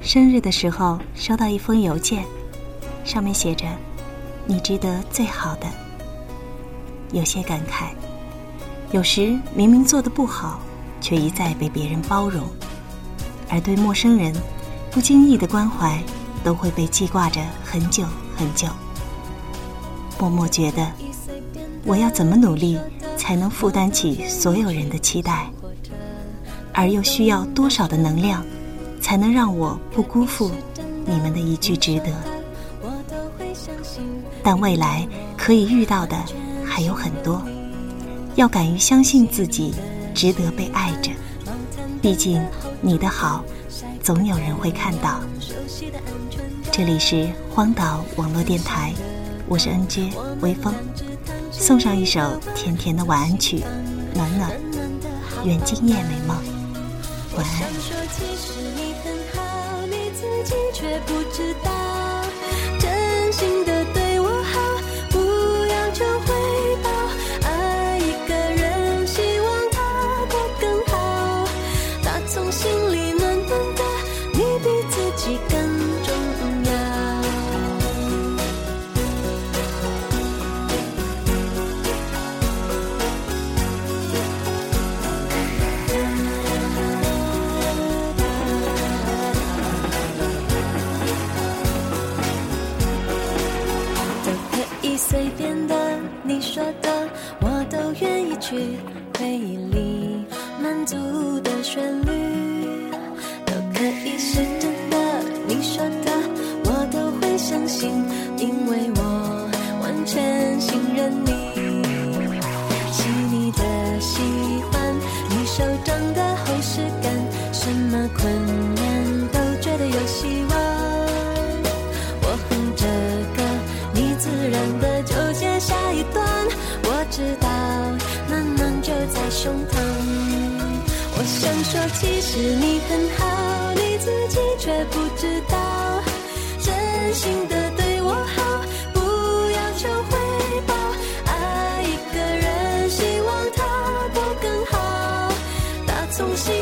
生日的时候收到一封邮件，上面写着“你值得最好的”，有些感慨。有时明明做的不好，却一再被别人包容，而对陌生人不经意的关怀，都会被记挂着很久很久。默默觉得，我要怎么努力才能负担起所有人的期待，而又需要多少的能量，才能让我不辜负你们的一句值得？但未来可以遇到的还有很多。要敢于相信自己值得被爱着，毕竟你的好，总有人会看到。这里是荒岛网络电台，我是 NJ 微风，送上一首甜甜的晚安曲，暖暖，愿今夜美梦，我想说其实你很好，你自己却不知道，真心的对我好，不要求回报，爱一个人希望他过更好，他从心。随便的，你说的，我都愿意去回忆里满足的旋律，都可以是真的。你说的，我都会相信，因为我完全信任你。细腻的喜欢，你手掌的厚实感，什么困胸膛，我想说，其实你很好，你自己却不知道，真心的对我好，不要求回报，爱一个人，希望他过更好，打从心